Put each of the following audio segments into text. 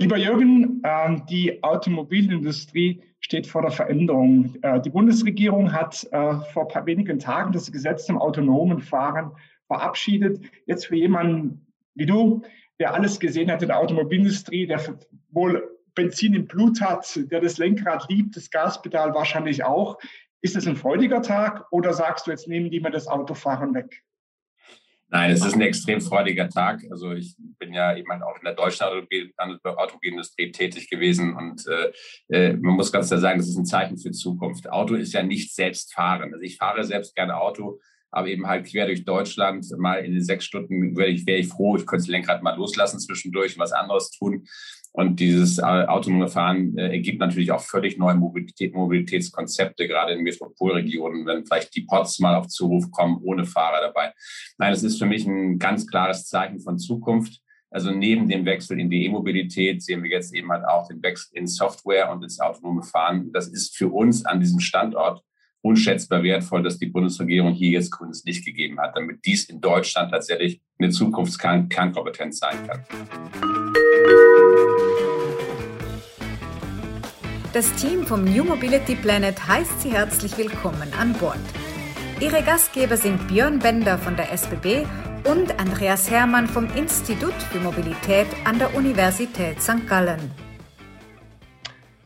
Lieber Jürgen, ähm, die Automobilindustrie steht vor der Veränderung. Äh, die Bundesregierung hat äh, vor wenigen Tagen das Gesetz zum autonomen Fahren verabschiedet. Jetzt für jemanden wie du, der alles gesehen hat in der Automobilindustrie, der wohl Benzin im Blut hat, der das Lenkrad liebt, das Gaspedal wahrscheinlich auch. Ist es ein freudiger Tag oder sagst du, jetzt nehmen die mir das Autofahren weg? Nein, es ist ein extrem freudiger Tag. Also ich bin ja eben auch in der deutschen Automobilindustrie tätig gewesen und äh, äh, man muss ganz klar sagen, das ist ein Zeichen für Zukunft. Auto ist ja nicht selbst fahren. Also ich fahre selbst gerne Auto, aber eben halt quer durch Deutschland. Mal in den sechs Stunden wäre ich, wär ich froh, ich könnte das Lenkrad mal loslassen zwischendurch und was anderes tun. Und dieses äh, autonome Fahren äh, ergibt natürlich auch völlig neue Mobilität, Mobilitätskonzepte, gerade in Metropolregionen, wenn vielleicht die Pots mal auf Zuruf kommen, ohne Fahrer dabei. Nein, das ist für mich ein ganz klares Zeichen von Zukunft. Also neben dem Wechsel in die E-Mobilität sehen wir jetzt eben halt auch den Wechsel in Software und ins autonome Fahren. Das ist für uns an diesem Standort unschätzbar wertvoll, dass die Bundesregierung hier jetzt grünes Licht gegeben hat, damit dies in Deutschland tatsächlich eine Zukunftskernkompetenz sein kann. Das Team vom New Mobility Planet heißt Sie herzlich willkommen an Bord. Ihre Gastgeber sind Björn Bender von der SBB und Andreas Hermann vom Institut für Mobilität an der Universität St. Gallen.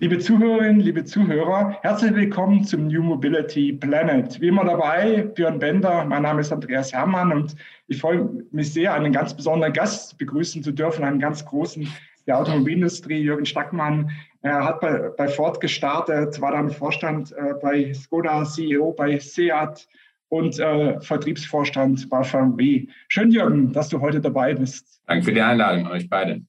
Liebe Zuhörerinnen, liebe Zuhörer, herzlich willkommen zum New Mobility Planet. Wie immer dabei, Björn Bender, mein Name ist Andreas Hermann und ich freue mich sehr, einen ganz besonderen Gast begrüßen zu dürfen, einen ganz großen der Automobilindustrie, Jürgen Stackmann. Er hat bei, bei Ford gestartet, war dann Vorstand äh, bei Skoda, CEO bei Seat und äh, Vertriebsvorstand bei VW. Schön, Jürgen, dass du heute dabei bist. Danke für die Einladung, euch beide.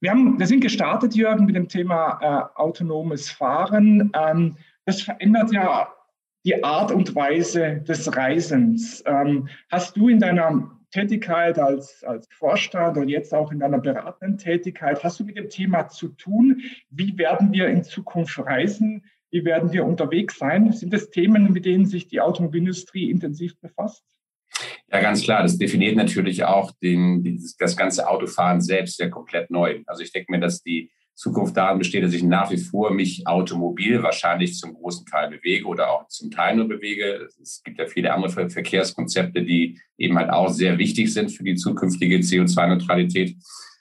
Wir, haben, wir sind gestartet, Jürgen, mit dem Thema äh, autonomes Fahren. Ähm, das verändert ja die Art und Weise des Reisens. Ähm, hast du in deiner Tätigkeit als, als Vorstand und jetzt auch in deiner beratenden Tätigkeit, hast du mit dem Thema zu tun? Wie werden wir in Zukunft reisen? Wie werden wir unterwegs sein? Sind das Themen, mit denen sich die Automobilindustrie intensiv befasst? Ja, ganz klar. Das definiert natürlich auch den, das ganze Autofahren selbst ja komplett neu. Also ich denke mir, dass die Zukunft darin besteht, dass ich nach wie vor mich automobil wahrscheinlich zum großen Teil bewege oder auch zum Teil nur bewege. Es gibt ja viele andere Verkehrskonzepte, die eben halt auch sehr wichtig sind für die zukünftige CO2-Neutralität.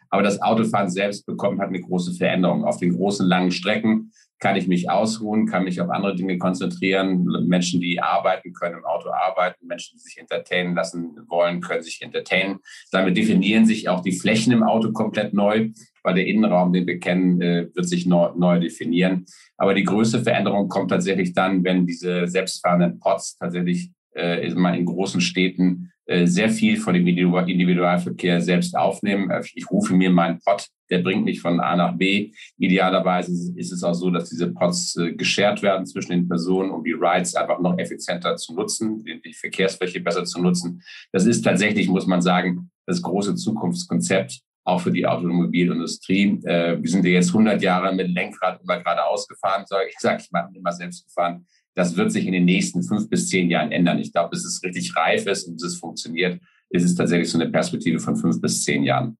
Aber das Autofahren selbst bekommt halt eine große Veränderung. Auf den großen, langen Strecken kann ich mich ausruhen, kann mich auf andere Dinge konzentrieren. Menschen, die arbeiten können, im Auto arbeiten, Menschen, die sich entertainen lassen wollen, können sich entertainen. Damit definieren sich auch die Flächen im Auto komplett neu, weil der Innenraum, den wir kennen, äh, wird sich neu, neu definieren. Aber die größte Veränderung kommt tatsächlich dann, wenn diese selbstfahrenden Pods tatsächlich äh, in großen Städten sehr viel von dem Individualverkehr selbst aufnehmen. Äh, ich rufe mir meinen Pod, der bringt mich von A nach B. Idealerweise ist es auch so, dass diese Pods äh, geshared werden zwischen den Personen, um die Rides einfach noch effizienter zu nutzen, die Verkehrsfläche besser zu nutzen. Das ist tatsächlich, muss man sagen, das große Zukunftskonzept auch für die Automobilindustrie. wir sind ja jetzt 100 Jahre mit Lenkrad immer geradeaus gefahren, sage ich, sage ich mal, immer selbst gefahren. Das wird sich in den nächsten fünf bis zehn Jahren ändern. Ich glaube, bis es richtig reif ist und bis es funktioniert, ist es tatsächlich so eine Perspektive von fünf bis zehn Jahren.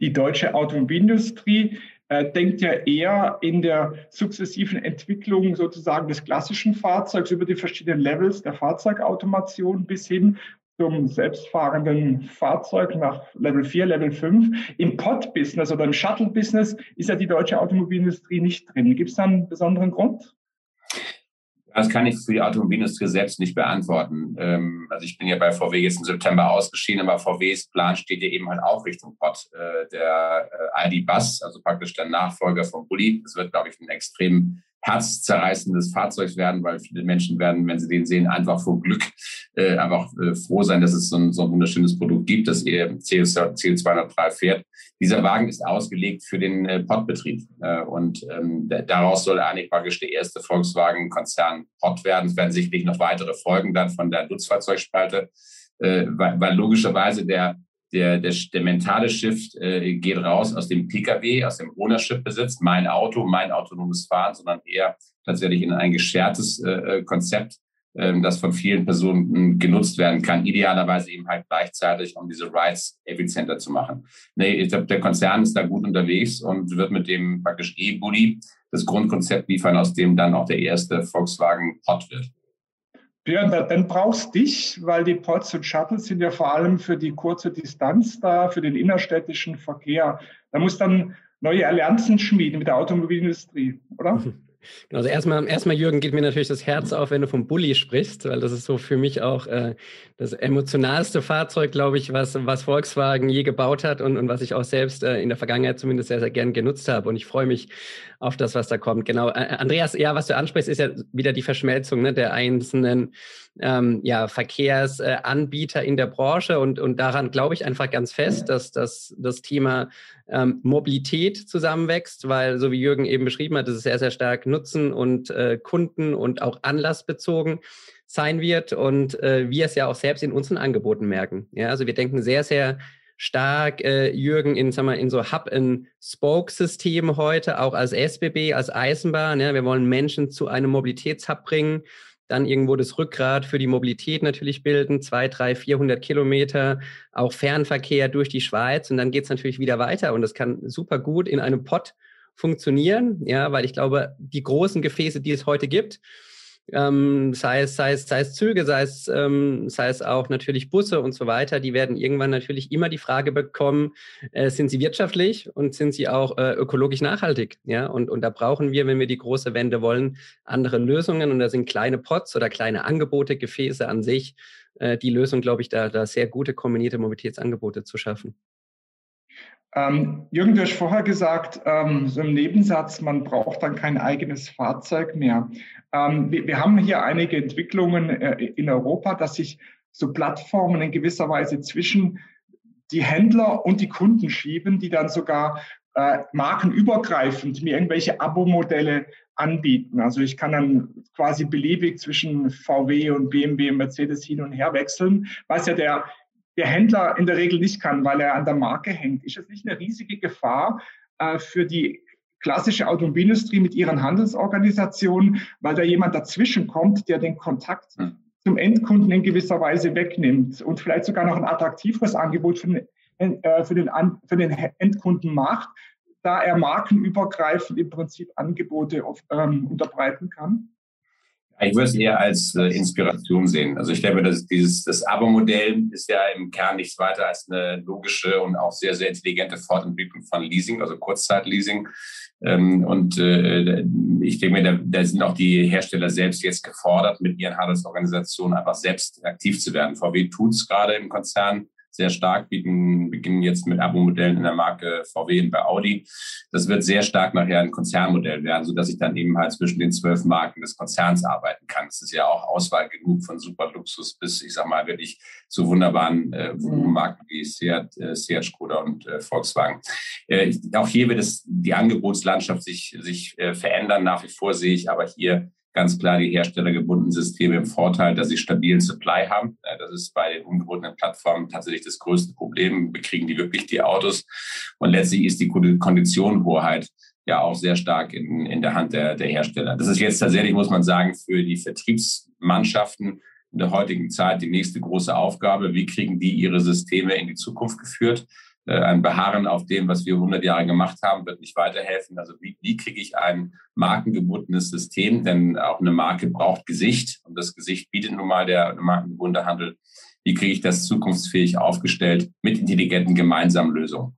Die deutsche Automobilindustrie äh, denkt ja eher in der sukzessiven Entwicklung sozusagen des klassischen Fahrzeugs über die verschiedenen Levels der Fahrzeugautomation bis hin zum selbstfahrenden Fahrzeug nach Level 4, Level 5. Im Pod-Business oder im Shuttle-Business ist ja die deutsche Automobilindustrie nicht drin. Gibt es da einen besonderen Grund? Das kann ich für die Automobilindustrie selbst nicht beantworten. Ähm, also ich bin ja bei VW jetzt im September ausgeschieden, aber VWs Plan steht ja eben halt auch Richtung Pod. Äh, der äh, ID Bus, also praktisch der Nachfolger vom Bulli, das wird, glaube ich, ein extrem herzzerreißendes Fahrzeug werden, weil viele Menschen werden, wenn sie den sehen, einfach vor Glück äh, einfach äh, froh sein, dass es so ein, so ein wunderschönes Produkt gibt, das ihr CO2-neutral fährt. Dieser Wagen ist ausgelegt für den äh, Pottbetrieb äh, und ähm, daraus soll eigentlich praktisch der erste Volkswagen-Konzern Pott werden. Es werden sicherlich noch weitere Folgen dann von der Nutzfahrzeugspalte, äh, weil, weil logischerweise der der, der, der mentale Shift äh, geht raus aus dem Pkw, aus dem Ownership-Besitz, mein Auto, mein autonomes Fahren, sondern eher tatsächlich in ein geschertes äh, Konzept. ähm, das von vielen Personen genutzt werden kann, idealerweise eben halt gleichzeitig, um diese Rides effizienter zu machen. Nee, ich glaube, der Konzern ist da gut unterwegs und wird mit dem praktisch E-Bully das Grundkonzept liefern, aus dem dann auch der erste Volkswagen Pod wird. Björn, dann brauchst dich, weil die Pods und Shuttles sind ja vor allem für die kurze Distanz da, für den innerstädtischen Verkehr. Da muss dann neue Allianzen schmieden mit der Automobilindustrie, oder? Genau, also erstmal, erstmal, Jürgen, geht mir natürlich das Herz auf, wenn du vom Bulli sprichst, weil das ist so für mich auch äh, das emotionalste Fahrzeug, glaube ich, was, was Volkswagen je gebaut hat und, und was ich auch selbst äh, in der Vergangenheit zumindest sehr, sehr gern genutzt habe. Und ich freue mich auf das, was da kommt. Genau. Äh, Andreas, ja, was du ansprichst, ist ja wieder die Verschmelzung ne, der einzelnen ähm, ja, Verkehrsanbieter in der Branche. Und, und daran glaube ich einfach ganz fest, dass, dass das Thema ähm, Mobilität zusammenwächst, weil, so wie Jürgen eben beschrieben hat, ist es sehr, sehr stark Nutzen und äh, Kunden und auch anlassbezogen sein wird und äh, wir es ja auch selbst in unseren Angeboten merken. Ja, also wir denken sehr, sehr stark, äh, Jürgen, in, sag mal, in so Hub-and-Spoke-System heute, auch als SBB, als Eisenbahn. Ja, wir wollen Menschen zu einem Mobilitätshub bringen, dann irgendwo das Rückgrat für die Mobilität natürlich bilden, zwei, drei, 400 Kilometer, auch Fernverkehr durch die Schweiz. Und dann geht es natürlich wieder weiter. Und das kann super gut in einem Pod funktionieren, ja, weil ich glaube, die großen Gefäße, die es heute gibt, ähm, sei, es, sei, es, sei es Züge, sei es, ähm, sei es auch natürlich Busse und so weiter, die werden irgendwann natürlich immer die Frage bekommen, äh, sind sie wirtschaftlich und sind sie auch äh, ökologisch nachhaltig? Ja, und, und da brauchen wir, wenn wir die große Wende wollen, andere Lösungen und da sind kleine Pots oder kleine Angebote, Gefäße an sich äh, die Lösung, glaube ich, da, da sehr gute kombinierte Mobilitätsangebote zu schaffen. Ähm, Jürgen, du hast vorher gesagt, ähm, so im Nebensatz, man braucht dann kein eigenes Fahrzeug mehr. Ähm, wir, wir, haben hier einige Entwicklungen äh, in Europa, dass sich so Plattformen in gewisser Weise zwischen die Händler und die Kunden schieben, die dann sogar äh, markenübergreifend mir irgendwelche Abo-Modelle anbieten. Also ich kann dann quasi beliebig zwischen VW und BMW und Mercedes hin und her wechseln, was ja der der Händler in der Regel nicht kann, weil er an der Marke hängt. Ist das nicht eine riesige Gefahr äh, für die klassische Automobilindustrie mit ihren Handelsorganisationen, weil da jemand dazwischen kommt, der den Kontakt hm. zum Endkunden in gewisser Weise wegnimmt und vielleicht sogar noch ein attraktiveres Angebot für den, äh, für den, für den Endkunden macht, da er markenübergreifend im Prinzip Angebote auf, ähm, unterbreiten kann? Ich würde es eher als äh, Inspiration sehen. Also ich glaube, dass dieses das Abo-Modell ist ja im Kern nichts weiter als eine logische und auch sehr, sehr intelligente Fortentwicklung von Leasing, also Kurzzeitleasing. Ähm, und äh, ich denke mir, da, da sind auch die Hersteller selbst jetzt gefordert, mit ihren Handelsorganisationen einfach selbst aktiv zu werden. VW tut es gerade im Konzern sehr stark, bieten, beginnen jetzt mit Abo-Modellen in der Marke VW und bei Audi. Das wird sehr stark nachher ein Konzernmodell werden, sodass ich dann eben halt zwischen den zwölf Marken des Konzerns arbeiten kann. Es ist ja auch Auswahl genug von super Luxus bis, ich sag mal, wirklich zu wunderbaren äh, Marken wie Seat, äh, Seat Skoda und äh, Volkswagen. Äh, auch hier wird es die Angebotslandschaft sich, sich äh, verändern. Nach wie vor sehe ich aber hier ganz klar die herstellergebundenen Systeme im Vorteil, dass sie stabilen Supply haben. Das ist bei den ungebundenen Plattformen tatsächlich das größte Problem. Bekriegen die wirklich die Autos? Und letztlich ist die Konditionenhoheit ja auch sehr stark in, in der Hand der, der Hersteller. Das ist jetzt tatsächlich, muss man sagen, für die Vertriebsmannschaften in der heutigen Zeit die nächste große Aufgabe. Wie kriegen die ihre Systeme in die Zukunft geführt? Äh, ein Beharren auf dem, was wir 100 Jahre gemacht haben, wird nicht weiterhelfen. Also wie, wie kriege ich ein markengebundenes System? Denn auch eine Marke braucht Gesicht und das Gesicht bietet nun mal der markengebundene Handel. Wie kriege ich das zukunftsfähig aufgestellt mit intelligenten gemeinsamen Lösungen?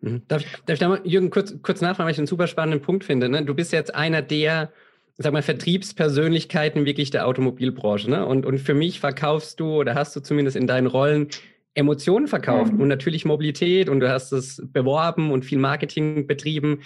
Mhm. Darf ich, darf ich da mal, Jürgen, kurz, kurz nachfragen, weil ich einen super spannenden Punkt finde. Ne? Du bist jetzt einer der, sag mal, Vertriebspersönlichkeiten wirklich der Automobilbranche. Ne? Und, und für mich verkaufst du oder hast du zumindest in deinen Rollen Emotionen verkauft mhm. und natürlich Mobilität und du hast es beworben und viel Marketing betrieben.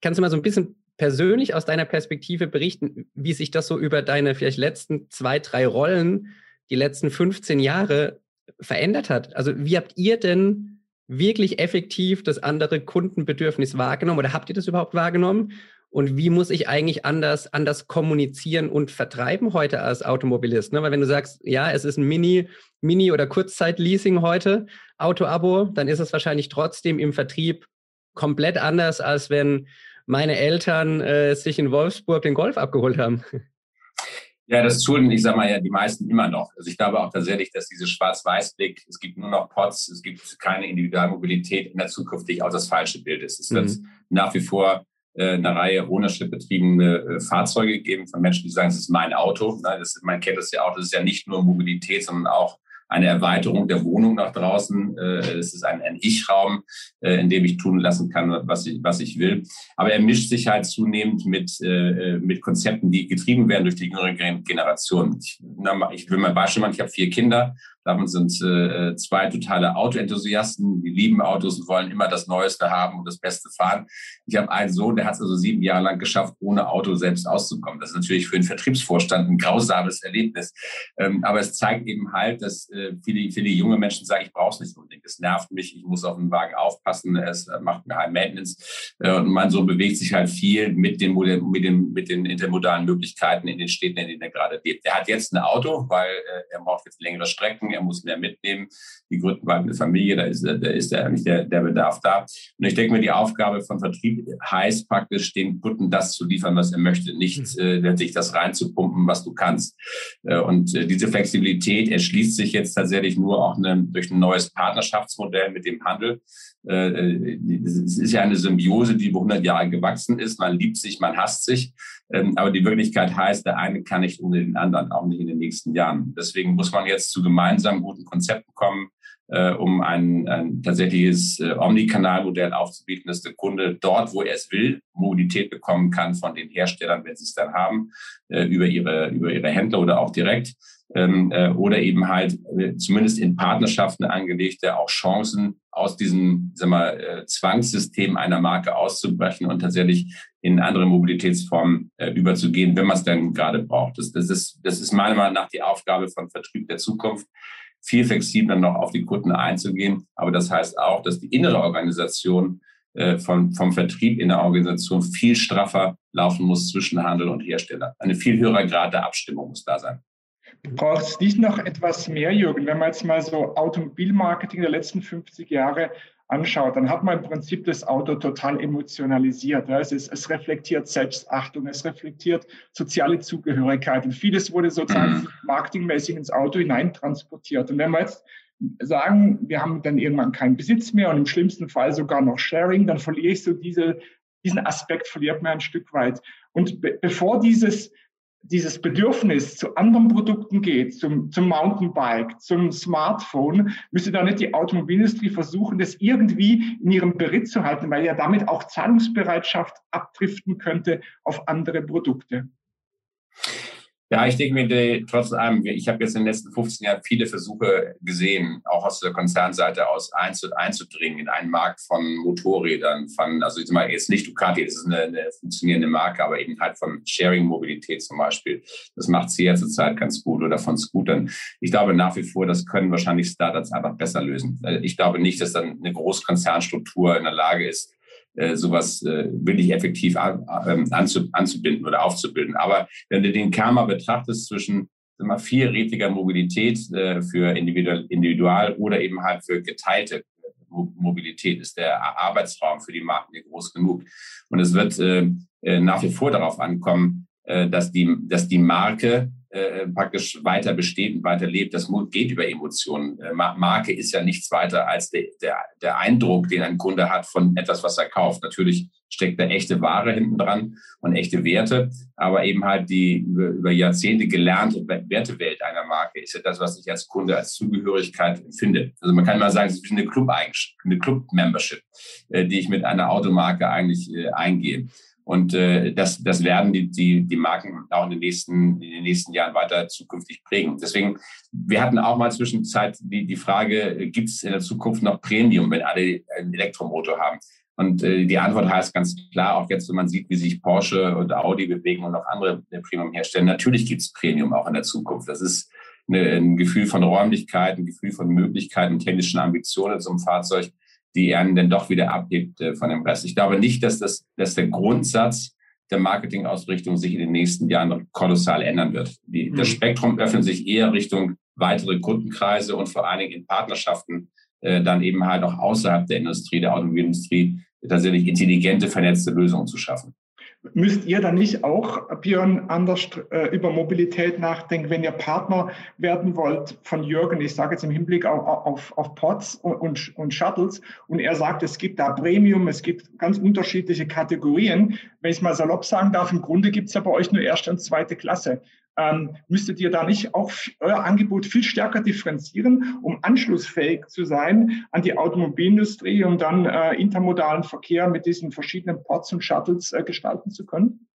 Kannst du mal so ein bisschen persönlich aus deiner Perspektive berichten, wie sich das so über deine vielleicht letzten zwei, drei Rollen, die letzten 15 Jahre verändert hat? Also wie habt ihr denn wirklich effektiv das andere Kundenbedürfnis wahrgenommen oder habt ihr das überhaupt wahrgenommen? Und wie muss ich eigentlich anders, anders kommunizieren und vertreiben heute als Automobilist? Ne? Weil wenn du sagst, ja, es ist ein Mini, Mini- oder Kurzzeitleasing heute, Auto-Abo, dann ist es wahrscheinlich trotzdem im Vertrieb komplett anders, als wenn meine Eltern äh, sich in Wolfsburg den Golf abgeholt haben. Ja, das tun, ich sage mal ja, die meisten immer noch. Also ich glaube auch tatsächlich, dass diese Schwarz-Weiß-Blick, es gibt nur noch Pots, es gibt keine Individualmobilität in der Zukunft, die auch das falsche Bild ist. Es mhm. wird nach wie vor eine Reihe ownership-betriebene äh, Fahrzeuge geben von Menschen, die sagen, es ist mein Auto. Ne? Das, man kennt das ja auch, das ist ja nicht nur Mobilität, sondern auch eine Erweiterung der Wohnung nach draußen. Äh, es ist ein, ein Ich-Raum, äh, in dem ich tun lassen kann, was ich, was ich will. Aber er mischt sich halt zunehmend mit, äh, mit Konzepten, die getrieben werden durch die jüngere Generation. Ich, ich will mal Beispiel machen, ich habe vier Kinder Davon sind äh, zwei totale Autoenthusiasten, die lieben Autos und wollen immer das Neueste haben und das Beste fahren. Ich habe einen Sohn, der hat es also sieben Jahre lang geschafft, ohne Auto selbst auszukommen. Das ist natürlich für einen Vertriebsvorstand ein grausames Erlebnis. Ähm, aber es zeigt eben halt, dass äh, viele, viele junge Menschen sagen, ich brauche es nicht unbedingt. Es nervt mich, ich muss auf den Wagen aufpassen, es äh, macht mir High Maintenance. Äh, und mein Sohn bewegt sich halt viel mit den, mit den, mit den intermodalen Möglichkeiten in den Städten, in denen er gerade lebt. Er hat jetzt ein Auto, weil äh, er braucht jetzt längere Strecken er muss mehr mitnehmen. Die gründen bald eine Familie, da ist, da ist ja eigentlich der, der Bedarf da. Und ich denke mir, die Aufgabe von Vertrieb heißt praktisch, den Kunden das zu liefern, was er möchte, nicht mhm. äh, letztlich das reinzupumpen, was du kannst. Äh, und äh, diese Flexibilität erschließt sich jetzt tatsächlich nur auch eine, durch ein neues Partnerschaftsmodell mit dem Handel. Äh, äh, es ist ja eine Symbiose, die über 100 Jahre gewachsen ist. Man liebt sich, man hasst sich. Ähm, aber die Wirklichkeit heißt, der eine kann nicht ohne den anderen, auch nicht in den nächsten Jahren. Deswegen muss man jetzt zu gemeinsamen guten Konzepten kommen, äh, um ein, ein tatsächliches Omnikanalmodell aufzubieten, dass der Kunde dort, wo er es will, Mobilität bekommen kann von den Herstellern, wenn sie es dann haben, über ihre, über ihre Händler oder auch direkt ähm, äh, oder eben halt äh, zumindest in Partnerschaften angelegte auch Chancen aus diesem sag mal, äh, Zwangssystem einer Marke auszubrechen und tatsächlich in andere Mobilitätsformen äh, überzugehen, wenn man es dann gerade braucht. Das, das, ist, das ist meiner Meinung nach die Aufgabe von Vertrieb der Zukunft, viel flexibler noch auf die Kunden einzugehen. Aber das heißt auch, dass die innere Organisation äh, vom, vom Vertrieb in der Organisation viel straffer laufen muss zwischen Handel und Hersteller. Eine viel höhere Grad der Abstimmung muss da sein. Braucht es nicht noch etwas mehr, Jürgen? Wenn man jetzt mal so Automobilmarketing der letzten 50 Jahre anschaut, dann hat man im Prinzip das Auto total emotionalisiert. Es, ist, es reflektiert Selbstachtung, es reflektiert soziale Zugehörigkeit und vieles wurde sozusagen marketingmäßig ins Auto hineintransportiert. Und wenn wir jetzt sagen, wir haben dann irgendwann keinen Besitz mehr und im schlimmsten Fall sogar noch Sharing, dann verliere ich so diese, diesen Aspekt, verliert man ein Stück weit. Und be bevor dieses dieses Bedürfnis zu anderen Produkten geht, zum, zum Mountainbike, zum Smartphone, müsste da nicht die Automobilindustrie versuchen, das irgendwie in ihrem Beritt zu halten, weil ja damit auch Zahlungsbereitschaft abdriften könnte auf andere Produkte. Ja, ich denke mir trotz allem, ich habe jetzt in den letzten 15 Jahren viele Versuche gesehen, auch aus der Konzernseite aus einzudringen in einen Markt von Motorrädern, von, also ich sag mal jetzt nicht Ducati, das ist eine, eine funktionierende Marke, aber eben halt von Sharing-Mobilität zum Beispiel. Das macht sie ja zurzeit ganz gut oder von Scootern. Ich glaube nach wie vor, das können wahrscheinlich Startups einfach besser lösen. Ich glaube nicht, dass dann eine Großkonzernstruktur in der Lage ist, äh, sowas äh, wirklich effektiv an, anzu, anzubinden oder aufzubilden. Aber wenn du den Kern betrachtest zwischen mal, vierrädriger Mobilität äh, für Individual, Individual oder eben halt für geteilte Mobilität ist der Arbeitsraum für die Marken groß genug. Und es wird äh, äh nach wie vor darauf ankommen, äh, dass, die, dass die Marke äh, praktisch weiter besteht und weiter lebt. Das geht über Emotionen. Äh, Marke ist ja nichts weiter als der, der, der Eindruck, den ein Kunde hat von etwas, was er kauft. Natürlich steckt da echte Ware hinten dran und echte Werte, aber eben halt die über, Jahrzehnte gelernte Wertewelt einer Marke ist ja das, was ich als Kunde als Zugehörigkeit empfinde. Also man kann mal sagen, es ist eine Club eine Club-Membership, äh, die ich mit einer Automarke eigentlich äh, eingehe. Und äh, das, das werden die, die, die Marken auch in den, nächsten, in den nächsten Jahren weiter zukünftig prägen. Deswegen, wir hatten auch mal zwischenzeit die, die Frage, gibt es in der Zukunft noch Premium, wenn alle einen Elektromotor haben? Und äh, die Antwort heißt ganz klar, auch jetzt, wenn man sieht, wie sich Porsche und Audi bewegen und auch andere Premium herstellen, natürlich gibt es Premium auch in der Zukunft. Das ist eine, ein Gefühl von Räumlichkeit, ein Gefühl von Möglichkeiten, technischen Ambitionen zum Fahrzeug die einen dann doch wieder abhebt äh, von dem Rest. Ich glaube nicht, dass, das, dass der Grundsatz der Marketingausrichtung sich in den nächsten Jahren kolossal ändern wird. Die, mhm. Das Spektrum öffnet sich eher Richtung weitere Kundenkreise und vor allen Dingen in Partnerschaften äh, dann eben halt auch außerhalb der Industrie, der Automobilindustrie, tatsächlich intelligente, vernetzte Lösungen zu schaffen. Müsst ihr dann nicht auch, Björn, anders äh, über Mobilität nachdenken, wenn ihr Partner werden wollt von Jürgen, ich sage jetzt im Hinblick auf, auf, auf Pods und, und, und Shuttles, und er sagt, es gibt da Premium, es gibt ganz unterschiedliche Kategorien. Wenn ich mal salopp sagen darf, im Grunde gibt es ja bei euch nur erste und zweite Klasse. Ähm, müsstet ihr da nicht auch euer Angebot viel stärker differenzieren, um anschlussfähig zu sein an die Automobilindustrie, um dann äh, intermodalen Verkehr mit diesen verschiedenen Ports und Shuttles äh, gestalten zu können?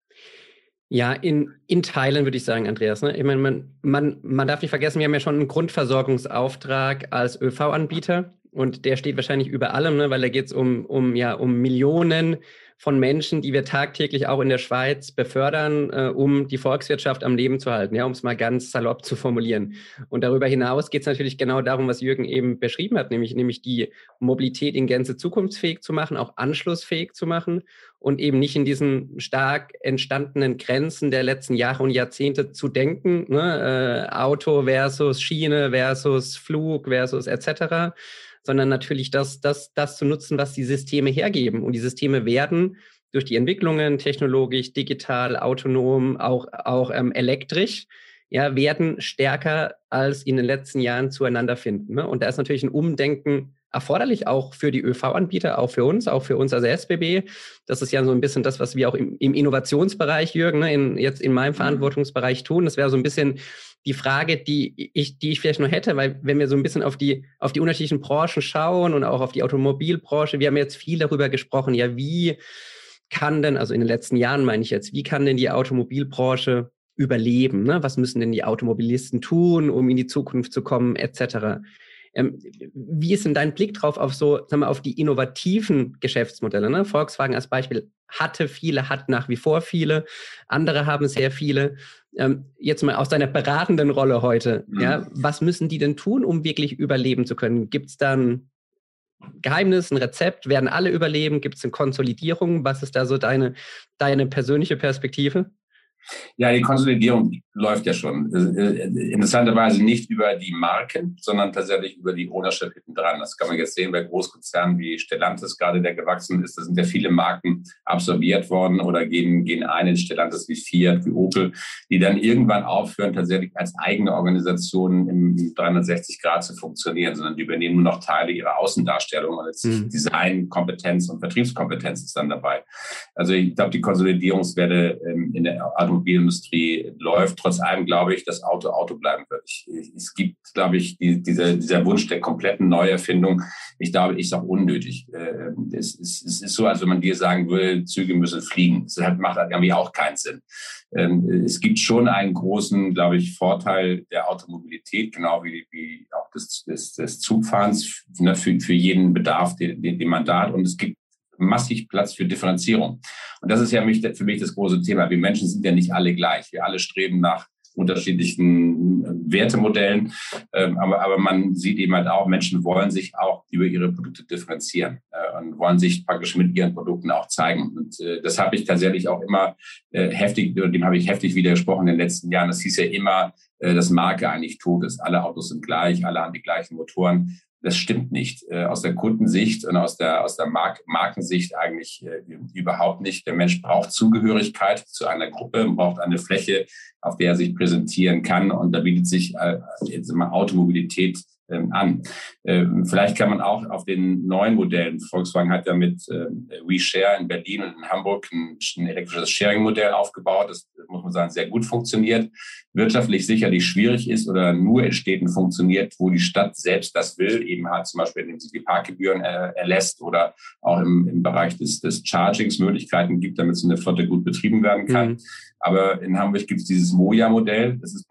Ja, in, in Teilen würde ich sagen, Andreas. Ne? Ich meine, man, man, man darf nicht vergessen, wir haben ja schon einen Grundversorgungsauftrag als ÖV-Anbieter und der steht wahrscheinlich über allem, ne? weil da geht es um, um, ja, um Millionen von Menschen, die wir tagtäglich auch in der Schweiz befördern, äh, um die Volkswirtschaft am Leben zu halten, ja, um es mal ganz salopp zu formulieren. Und darüber hinaus geht es natürlich genau darum, was Jürgen eben beschrieben hat, nämlich, nämlich die Mobilität in Gänze zukunftsfähig zu machen, auch anschlussfähig zu machen und eben nicht in diesen stark entstandenen Grenzen der letzten Jahre und Jahrzehnte zu denken, ne? äh, Auto versus Schiene versus Flug versus etc., sondern natürlich das, das, das zu nutzen, was die Systeme hergeben. Und die Systeme werden durch die Entwicklungen technologisch, digital, autonom, auch, auch ähm, elektrisch, ja, werden stärker als in den letzten Jahren zueinander finden. Ne? Und da ist natürlich ein Umdenken erforderlich, auch für die ÖV-Anbieter, auch für uns, auch für uns als SBB. Das ist ja so ein bisschen das, was wir auch im, im Innovationsbereich, Jürgen, ne, in, jetzt in meinem mhm. Verantwortungsbereich tun. Das wäre so ein bisschen die Frage, die ich, die ich vielleicht noch hätte, weil wenn wir so ein bisschen auf die, auf die unterschiedlichen Branchen schauen und auch auf die Automobilbranche, wir haben jetzt viel darüber gesprochen, ja, wie kann denn, also in den letzten Jahren meine ich jetzt, wie kann denn die Automobilbranche überleben? Ne? Was müssen denn die Automobilisten tun, um in die Zukunft zu kommen, etc. Ähm, wie ist denn dein Blick drauf auf so, sagen wir, auf die innovativen Geschäftsmodelle? Ne? Volkswagen als Beispiel hatte viele, hat nach wie vor viele, andere haben sehr viele. Ähm, jetzt mal aus deiner beratenden Rolle heute, mhm. ja, was müssen die denn tun, um wirklich überleben zu können? Gibt es dann Geheimnis, ein Rezept? Werden alle überleben? Gibt es eine Konsolidierung? Was ist da so deine, deine persönliche Perspektive? Ja, die Konsolidierung läuft ja schon. Äh, interessanterweise nicht über die Marken, sondern tatsächlich über die Ownership hinten dran. Das kann man jetzt sehen bei Großkonzernen wie Stellantis gerade, der gewachsen ist. Da sind ja viele Marken absorbiert worden oder gehen, gehen ein in Stellantis wie Fiat, wie Opel, die dann irgendwann aufhören, tatsächlich als eigene Organisation im 360 Grad zu funktionieren, sondern die übernehmen nur noch Teile ihrer Außendarstellung und jetzt mhm. Design, Kompetenz und Vertriebskompetenz ist dann dabei. Also ich glaube, die Konsolidierungswerte ähm, in der Automobilindustrie läuft. Trotz allem glaube ich, dass Auto Auto bleiben wird. Ich, es gibt, glaube ich, die, dieser, dieser Wunsch der kompletten Neuerfindung. Ich glaube, ist auch unnötig. Äh, es, ist, es ist so, als wenn man dir sagen will, Züge müssen fliegen. Das macht irgendwie auch keinen Sinn. Ähm, es gibt schon einen großen, glaube ich, Vorteil der Automobilität, genau wie, wie auch des, des, des Zugfahrens ne, für, für jeden Bedarf, den, den, den man da hat. Und es gibt massig Platz für Differenzierung. Und das ist ja für mich das große Thema. Wir Menschen sind ja nicht alle gleich. Wir alle streben nach unterschiedlichen äh, Wertemodellen. Ähm, aber, aber man sieht eben halt auch, Menschen wollen sich auch über ihre Produkte differenzieren äh, und wollen sich praktisch mit ihren Produkten auch zeigen. Und äh, das habe ich tatsächlich auch immer heftig, dem habe ich heftig widersprochen in den letzten Jahren. Das hieß ja immer, dass Marke eigentlich tot ist. Alle Autos sind gleich, alle haben die gleichen Motoren. Das stimmt nicht. Äh, aus der Kundensicht und aus der, aus der Mark Markensicht eigentlich äh, überhaupt nicht. Der Mensch braucht Zugehörigkeit zu einer Gruppe, braucht eine Fläche, auf der er sich präsentieren kann. Und da bietet sich äh, jetzt immer Automobilität an. Ähm, vielleicht kann man auch auf den neuen Modellen, Volkswagen hat ja mit äh, WeShare in Berlin und in Hamburg ein, ein elektrisches Sharing-Modell aufgebaut, das muss man sagen, sehr gut funktioniert, wirtschaftlich sicherlich schwierig ist oder nur in Städten funktioniert, wo die Stadt selbst das will, eben halt zum Beispiel, indem sie die Parkgebühren äh, erlässt oder auch im, im Bereich des, des Chargings Möglichkeiten gibt, damit so eine Flotte gut betrieben werden kann. Mhm. Aber in Hamburg gibt es dieses Moja-Modell, das ist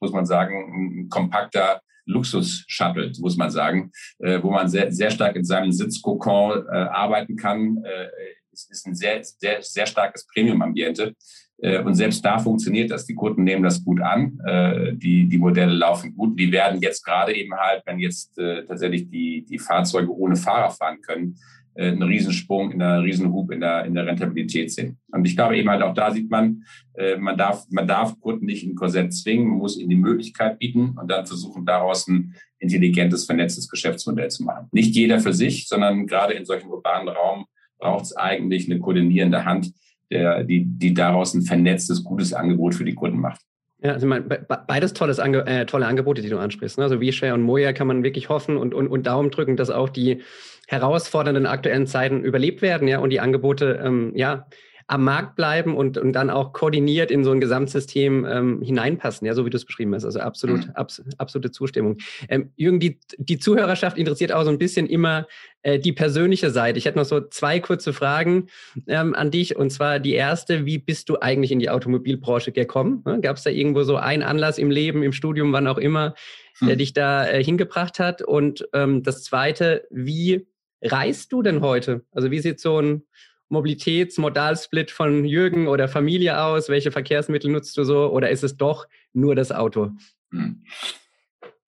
muss man sagen, ein kompakter Luxus-Shuttle, muss man sagen, äh, wo man sehr, sehr stark in seinem Sitzkokon äh, arbeiten kann. Äh, es ist ein sehr, sehr, sehr starkes Premium-Ambiente. Äh, und selbst da funktioniert das. Die Kunden nehmen das gut an. Äh, die, die Modelle laufen gut. Die werden jetzt gerade eben halt, wenn jetzt äh, tatsächlich die, die Fahrzeuge ohne Fahrer fahren können, einen Riesensprung, in einer Riesenhub in der, in der Rentabilität sehen. Und ich glaube eben halt auch da sieht man, äh, man darf, man darf Kunden nicht in Korsett zwingen, man muss ihnen die Möglichkeit bieten und dann versuchen daraus ein intelligentes, vernetztes Geschäftsmodell zu machen. Nicht jeder für sich, sondern gerade in solchen urbanen Raum braucht es eigentlich eine koordinierende Hand, der, die, die daraus ein vernetztes, gutes Angebot für die Kunden macht. Ja, also mein, beides tolles Ange äh, tolle Angebote, die du ansprichst. Ne? Also WeShare und Moja kann man wirklich hoffen und, und, und Daumen drücken, dass auch die herausfordernden aktuellen Zeiten überlebt werden, ja, und die Angebote, ähm, ja, am Markt bleiben und, und dann auch koordiniert in so ein Gesamtsystem ähm, hineinpassen, ja, so wie du es beschrieben hast. Also absolut, mhm. abs absolute Zustimmung. Ähm, Jürgen, die, die Zuhörerschaft interessiert auch so ein bisschen immer äh, die persönliche Seite. Ich hätte noch so zwei kurze Fragen ähm, an dich. Und zwar die erste, wie bist du eigentlich in die Automobilbranche gekommen? Ne? Gab es da irgendwo so einen Anlass im Leben, im Studium, wann auch immer, der hm. dich da äh, hingebracht hat? Und ähm, das zweite, wie reist du denn heute? Also wie sieht so ein Mobilitätsmodalsplit von Jürgen oder Familie aus? Welche Verkehrsmittel nutzt du so? Oder ist es doch nur das Auto? Hm.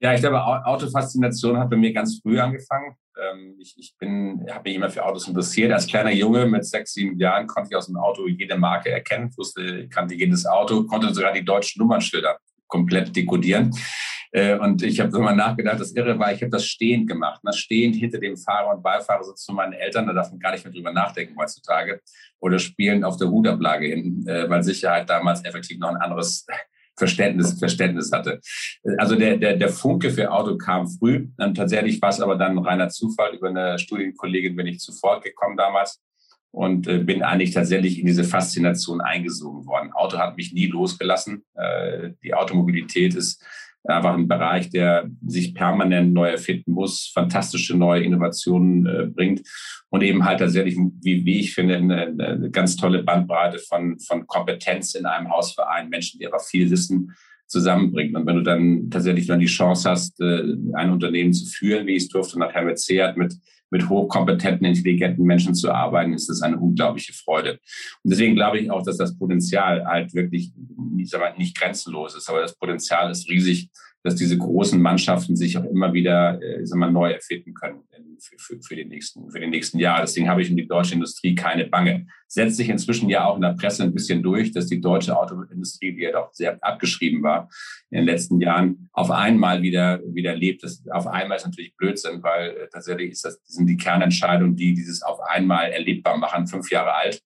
Ja, ich glaube, Autofaszination hat bei mir ganz früh angefangen. Ähm, ich, ich bin, habe mich immer für Autos interessiert. Als kleiner Junge mit sechs, sieben Jahren konnte ich aus dem Auto jede Marke erkennen, wusste, kannte jedes Auto, konnte sogar die deutschen Nummernschilder komplett dekodieren. Äh, und ich habe immer nachgedacht, das Irre war, ich habe das stehend gemacht. Ne? Stehend hinter dem Fahrer und Beifahrer sitzen zu meinen Eltern, da darf man gar nicht mehr drüber nachdenken heutzutage. Oder spielen auf der Hutablage hin, äh, weil Sicherheit damals effektiv noch ein anderes Verständnis, Verständnis hatte. Also der, der, der Funke für Auto kam früh. Und tatsächlich war es aber dann reiner Zufall. Über eine Studienkollegin bin ich zuvor gekommen damals und äh, bin eigentlich tatsächlich in diese Faszination eingesogen worden. Auto hat mich nie losgelassen. Äh, die Automobilität ist einfach ein Bereich, der sich permanent neu erfinden muss, fantastische neue Innovationen äh, bringt und eben halt tatsächlich, wie, wie ich finde, eine, eine ganz tolle Bandbreite von, von Kompetenz in einem Hausverein, Menschen, die aber viel wissen, zusammenbringt. Und wenn du dann tatsächlich dann die Chance hast, äh, ein Unternehmen zu führen, wie ich es durfte, nachher mit Seat, mit mit hochkompetenten, intelligenten Menschen zu arbeiten, ist das eine unglaubliche Freude. Und deswegen glaube ich auch, dass das Potenzial halt wirklich nicht, nicht grenzenlos ist, aber das Potenzial ist riesig, dass diese großen Mannschaften sich auch immer wieder äh, sagen wir, neu erfinden können für, für, für, die nächsten, für die nächsten Jahre. Deswegen habe ich um die deutsche Industrie keine Bange. Setzt sich inzwischen ja auch in der Presse ein bisschen durch, dass die deutsche Autoindustrie, die ja doch sehr abgeschrieben war in den letzten Jahren, auf einmal wieder, wieder lebt. Das auf einmal ist natürlich Blödsinn, weil äh, tatsächlich ist das, sind die Kernentscheidungen, die dieses auf einmal erlebbar machen, fünf Jahre alt.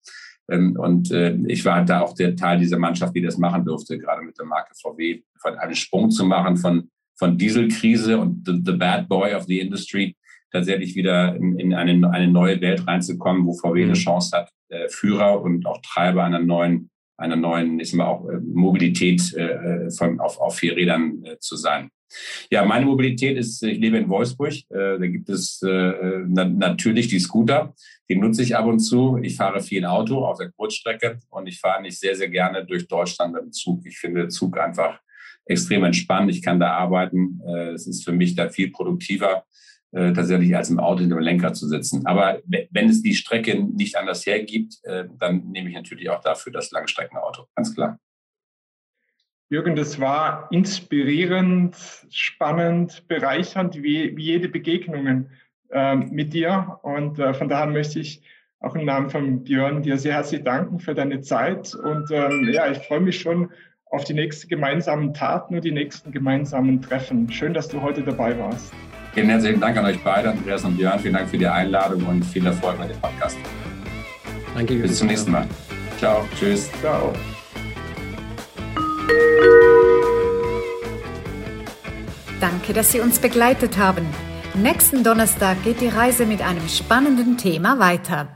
Ähm, und äh, ich war da auch der Teil dieser Mannschaft, die das machen durfte, gerade mit der Marke VW, von einen Sprung zu machen von, von Dieselkrise und the, the bad boy of the industry tatsächlich wieder in, in eine, eine neue Welt reinzukommen, wo VW eine mhm. Chance hat, äh, Führer und auch Treiber einer neuen, einer neuen, ist mal auch äh, Mobilität von, auf, auf vier Rädern zu sein. Ja, meine Mobilität ist, ich lebe in Wolfsburg. Äh, da gibt es äh, na, natürlich die Scooter. Die nutze ich ab und zu. Ich fahre viel Auto auf der Kurzstrecke und ich fahre nicht sehr, sehr gerne durch Deutschland mit dem Zug. Ich finde Zug einfach extrem entspannt. Ich kann da arbeiten. Äh, es ist für mich da viel produktiver, äh, tatsächlich als im Auto hinter dem Lenker zu sitzen. Aber wenn es die Strecke nicht anders hergibt, äh, dann nehme ich natürlich auch dafür das Langstreckenauto. Ganz klar. Jürgen, das war inspirierend, spannend, bereichernd, wie, wie jede Begegnung äh, mit dir. Und äh, von daher möchte ich auch im Namen von Björn dir sehr herzlich danken für deine Zeit. Und ähm, ja, ich freue mich schon auf die nächsten gemeinsamen Taten und die nächsten gemeinsamen Treffen. Schön, dass du heute dabei warst. Vielen herzlichen Dank an euch beide, Andreas und Björn. Vielen Dank für die Einladung und viel Erfolg bei dem Podcast. Danke. Jürgen. Bis zum nächsten Mal. Ciao. Tschüss. Ciao. Danke, dass Sie uns begleitet haben. Nächsten Donnerstag geht die Reise mit einem spannenden Thema weiter.